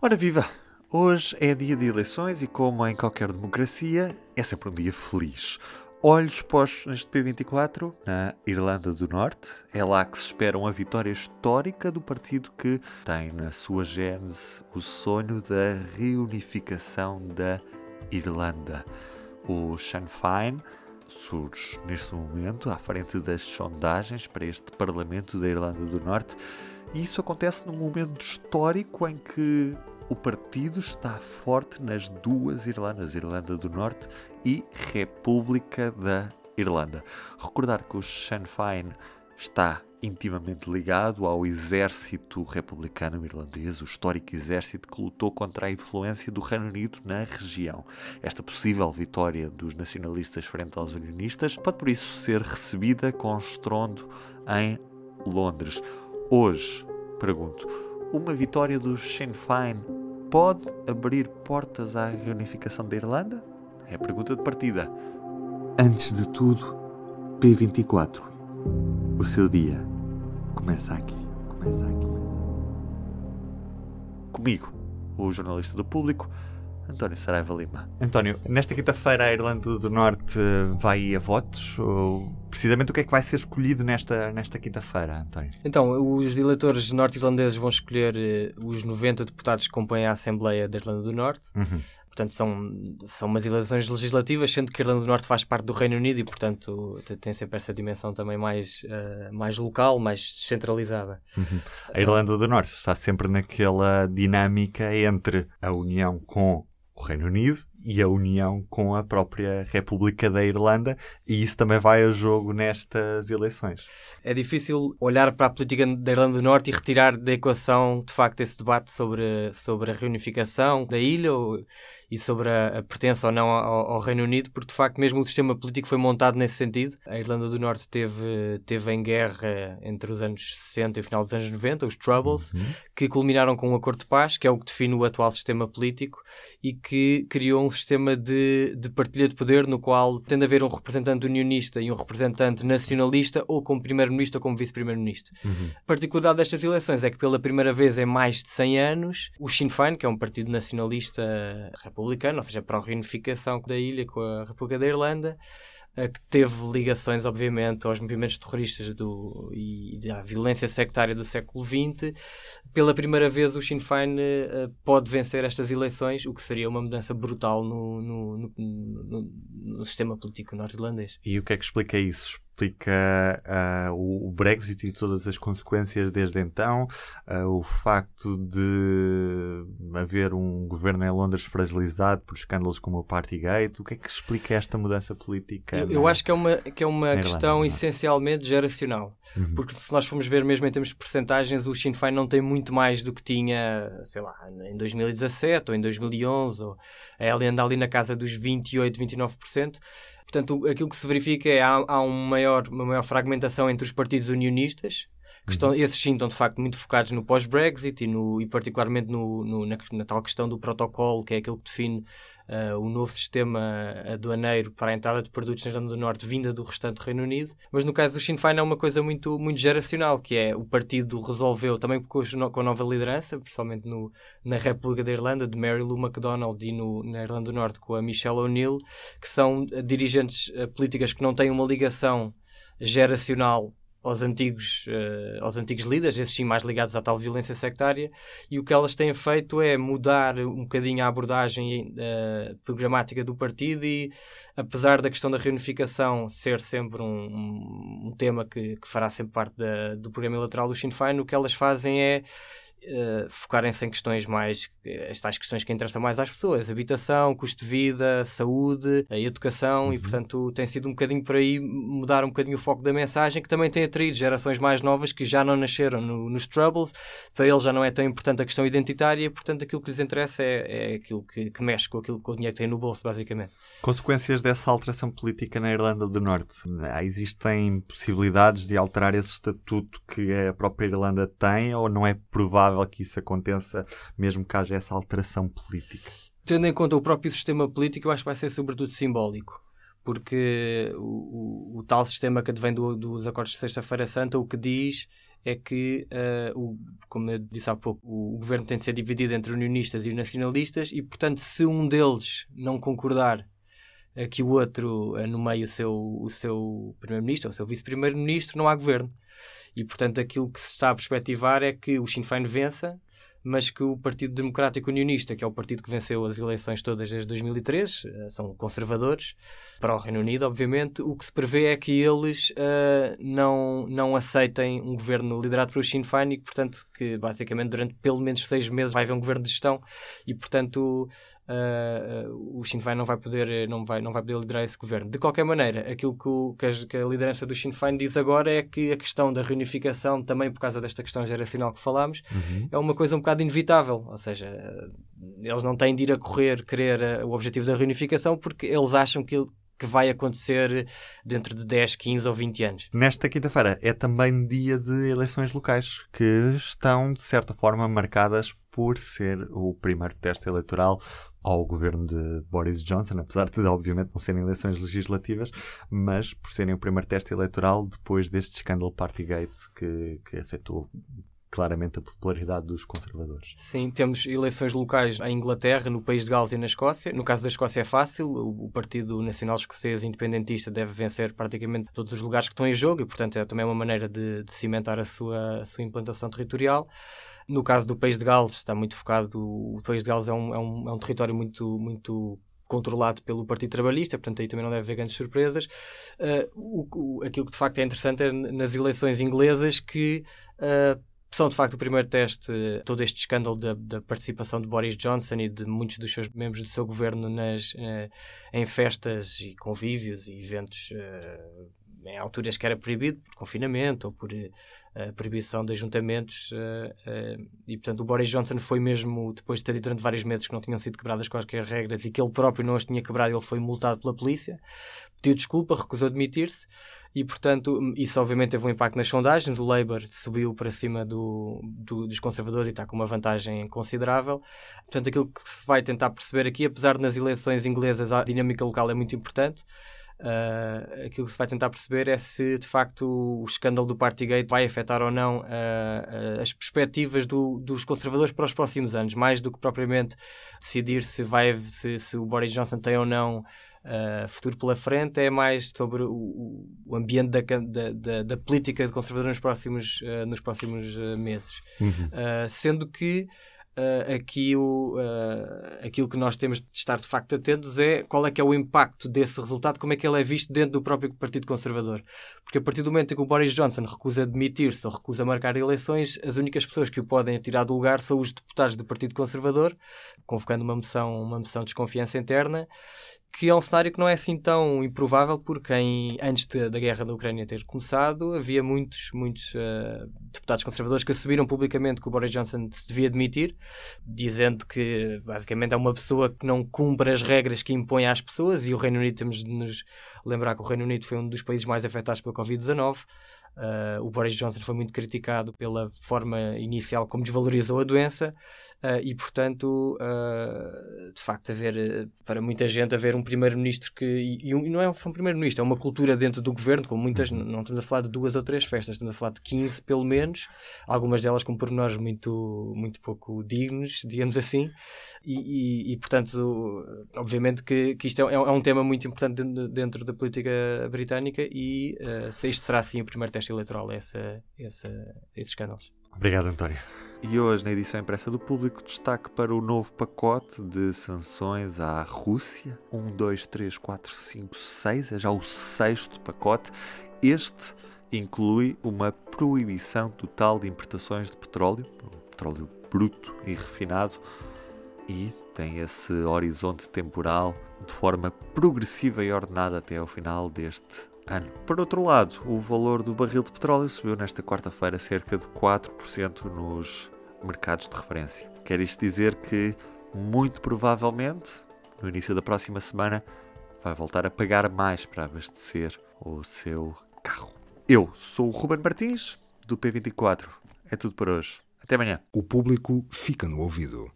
Ora viva! Hoje é dia de eleições e, como em qualquer democracia, é sempre um dia feliz. Olhos postos neste P24, na Irlanda do Norte, é lá que se espera uma vitória histórica do partido que tem na sua gênese o sonho da reunificação da Irlanda. O Sinn Féin surge neste momento à frente das sondagens para este Parlamento da Irlanda do Norte e isso acontece num momento histórico em que o partido está forte nas duas Irlandas, Irlanda do Norte e República da Irlanda. Recordar que o Sinn Féin está intimamente ligado ao exército republicano irlandês, o histórico exército que lutou contra a influência do Reino Unido na região. Esta possível vitória dos nacionalistas frente aos unionistas pode por isso ser recebida com estrondo em Londres. Hoje, pergunto, uma vitória do Sinn Féin pode abrir portas à reunificação da Irlanda? É a pergunta de partida. Antes de tudo, P24. O seu dia começa aqui. Começa aqui. Comigo, o jornalista do público, António Saraiva Lima. António, nesta quinta-feira a Irlanda do Norte vai a votos? Ou precisamente o que é que vai ser escolhido nesta, nesta quinta-feira, António? Então, os eleitores norte-irlandeses vão escolher uh, os 90 deputados que compõem a Assembleia da Irlanda do Norte. Uhum. Portanto, são, são umas eleições legislativas, sendo que a Irlanda do Norte faz parte do Reino Unido e, portanto, tem sempre essa dimensão também mais, uh, mais local, mais descentralizada. Uhum. A Irlanda do Norte está sempre naquela dinâmica entre a união com o Reino Unido e a união com a própria República da Irlanda, e isso também vai a jogo nestas eleições. É difícil olhar para a política da Irlanda do Norte e retirar da equação, de facto, esse debate sobre, sobre a reunificação da ilha ou, e sobre a, a pertença ou não ao, ao, Reino Unido, porque de facto mesmo o sistema político foi montado nesse sentido. A Irlanda do Norte teve, teve em guerra entre os anos 60 e o final dos anos 90, os Troubles, uhum. que culminaram com um acordo de paz, que é o que define o atual sistema político e que criou um sistema de, de partilha de poder no qual tem de haver um representante unionista e um representante nacionalista, ou como primeiro-ministro ou como vice-primeiro-ministro. Uhum. A particularidade destas eleições é que pela primeira vez em mais de 100 anos, o Sinn Féin, que é um partido nacionalista republicano, ou seja, para a reunificação da ilha com a República da Irlanda, que teve ligações, obviamente, aos movimentos terroristas do, e à violência sectária do século XX. Pela primeira vez, o Sinn Féin uh, pode vencer estas eleições, o que seria uma mudança brutal no, no, no, no, no sistema político norte-irlandês. E o que é que explica isso? Explica uh, o Brexit e todas as consequências desde então, uh, o facto de haver um governo em Londres fragilizado por escândalos como o Partygate. O que é que explica esta mudança política? Eu, eu acho que é uma, que é uma questão Irlanda, essencialmente geracional. Uhum. Porque se nós formos ver mesmo em termos de percentagens, o Sinn Féin não tem muito mais do que tinha, sei lá, em 2017 ou em 2011. Ou, ele anda ali na casa dos 28, 29%. Portanto, aquilo que se verifica é há, há um maior, uma maior fragmentação entre os partidos unionistas, que estão, esses sim estão de facto muito focados no pós-Brexit e, e particularmente no, no na, na, tal questão do protocolo, que é aquilo que define uh, o novo sistema aduaneiro para a entrada de produtos na Irlanda do Norte vinda do restante Reino Unido. Mas no caso do Sinn Féin é uma coisa muito, muito geracional, que é o partido resolveu, também com, com a nova liderança, principalmente no, na República da Irlanda, de Mary Lou MacDonald e no, na Irlanda do Norte com a Michelle O'Neill, que são dirigentes uh, políticas que não têm uma ligação geracional aos antigos, uh, aos antigos líderes, esses sim mais ligados à tal violência sectária, e o que elas têm feito é mudar um bocadinho a abordagem uh, programática do partido e, apesar da questão da reunificação ser sempre um, um tema que, que, fará sempre parte da, do programa eleitoral do Sinn Féin, o que elas fazem é uh, focarem-se em questões mais, as tais questões que interessam mais às pessoas, habitação, custo de vida, saúde, a educação, uhum. e portanto tem sido um bocadinho por aí mudar um bocadinho o foco da mensagem, que também tem atraído gerações mais novas que já não nasceram no, nos Troubles, para eles já não é tão importante a questão identitária, portanto aquilo que lhes interessa é, é aquilo que, que, mexe com aquilo com o dinheiro que tem no bolso, basicamente. Consequências dessa alteração política na Irlanda do Norte? Existem possibilidades de alterar esse estatuto que a própria Irlanda tem ou não é provável que isso aconteça, mesmo que haja essa alteração política? Tendo em conta o próprio sistema político, eu acho que vai ser sobretudo simbólico. Porque o, o, o tal sistema que advém do, dos acordos de Sexta-feira Santa o que diz é que, uh, o, como eu disse há pouco, o governo tem de ser dividido entre unionistas e nacionalistas e, portanto, se um deles não concordar uh, que o outro uh, nomeie o seu, o seu primeiro-ministro ou o seu vice-primeiro-ministro, não há governo. E, portanto, aquilo que se está a perspectivar é que o Sinn Féin vença mas que o Partido Democrático Unionista, que é o partido que venceu as eleições todas desde 2003, eh, são conservadores, para o Reino Unido, obviamente, o que se prevê é que eles uh, não, não aceitem um governo liderado pelo Sinn Féin e, portanto, que basicamente durante pelo menos seis meses vai haver um governo de gestão e, portanto, uh, o Sinn Féin não vai poder não vai não vai poder liderar esse governo. De qualquer maneira, aquilo que, o, que, a, que, a, liderança do Sinn Féin diz agora é que a questão da reunificação, também por causa desta questão geracional que falámos, uhum. é uma coisa um bocado inevitável. Ou seja, eles não têm de ir a correr querer o objetivo da reunificação porque eles acham que que vai acontecer dentro de 10, 15 ou 20 anos. Nesta quinta-feira é também dia de eleições locais, que estão, de certa forma, marcadas por ser o primeiro teste eleitoral ao governo de Boris Johnson, apesar de, obviamente, não serem eleições legislativas, mas por serem o primeiro teste eleitoral depois deste escândalo Partygate que, que afetou claramente a popularidade dos conservadores. Sim, temos eleições locais em Inglaterra, no país de Gales e na Escócia. No caso da Escócia é fácil, o Partido Nacional Escocês Independentista deve vencer praticamente todos os lugares que estão em jogo e, portanto, é também uma maneira de, de cimentar a sua, a sua implantação territorial. No caso do país de Gales, está muito focado. O país de Gales é um, é um, é um território muito, muito controlado pelo Partido Trabalhista, portanto aí também não deve haver grandes surpresas. Uh, o, o, aquilo que de facto é interessante é nas eleições inglesas que uh, são de facto o primeiro teste, todo este escândalo da, da, participação de Boris Johnson e de muitos dos seus membros do seu governo nas, uh, em festas e convívios e eventos em alturas que era proibido por confinamento ou por uh, proibição de ajuntamentos uh, uh, e portanto o Boris Johnson foi mesmo depois de ter dito durante vários meses que não tinham sido quebradas quaisquer regras e que ele próprio não as tinha quebrado ele foi multado pela polícia pediu desculpa, recusou admitir-se e portanto isso obviamente teve um impacto nas sondagens. O Labour subiu para cima do, do, dos conservadores e está com uma vantagem considerável. Portanto aquilo que se vai tentar perceber aqui apesar de nas eleições inglesas a dinâmica local é muito importante Uh, aquilo que se vai tentar perceber é se de facto o escândalo do Partygate vai afetar ou não uh, uh, as perspectivas do, dos conservadores para os próximos anos, mais do que propriamente decidir se, vai, se, se o Boris Johnson tem ou não futuro pela frente, é mais sobre o, o ambiente da, da, da, da, política de conservador nos próximos, nos próximos meses. Uhum. sendo que Uh, aqui o, uh, aquilo que nós temos de estar de facto atentos é qual é que é o impacto desse resultado, como é que ele é visto dentro do próprio Partido Conservador. Porque a partir do momento em que o Boris Johnson recusa admitir-se ou recusa marcar eleições, as únicas pessoas que o podem tirar do lugar são os deputados do Partido Conservador, convocando uma moção, uma moção de desconfiança interna, que é um cenário que não é assim tão improvável, porque em, antes de, da guerra da Ucrânia ter começado, havia muitos, muitos uh, deputados conservadores que assumiram publicamente que o Boris Johnson se devia admitir, dizendo que basicamente é uma pessoa que não cumpre as regras que impõe às pessoas, e o Reino Unido, temos de nos lembrar que o Reino Unido foi um dos países mais afetados pela Covid-19. Uh, o Boris Johnson foi muito criticado pela forma inicial como desvalorizou a doença uh, e, portanto, uh, de facto, haver para muita gente haver um primeiro-ministro que e, e, e, não é só um primeiro-ministro, é uma cultura dentro do governo, com muitas, uhum. não estamos a falar de duas ou três festas, estamos a falar de 15 pelo menos, algumas delas com pormenores muito, muito pouco dignos, digamos assim, e, e portanto, obviamente que, que isto é, é, um tema muito importante dentro, dentro da política britânica e se este será assim o primeiro teste eleitoral essa, essa, esses escândalos. Obrigado, António. E hoje, na edição impressa do Público, destaque para o novo pacote de sanções à Rússia. 1, 2, 3, 4, 5, 6, é já o sexto pacote. Este inclui uma proibição total de importações de petróleo, petróleo bruto e refinado, e tem esse horizonte temporal de forma progressiva e ordenada até ao final deste ano. Por outro lado, o valor do barril de petróleo subiu nesta quarta-feira cerca de 4% nos mercados de referência. Quer isto dizer que, muito provavelmente, no início da próxima semana, vai voltar a pagar mais para abastecer o seu carro. Eu sou o Ruben Martins, do P24. É tudo por hoje. Até amanhã. O público fica no ouvido.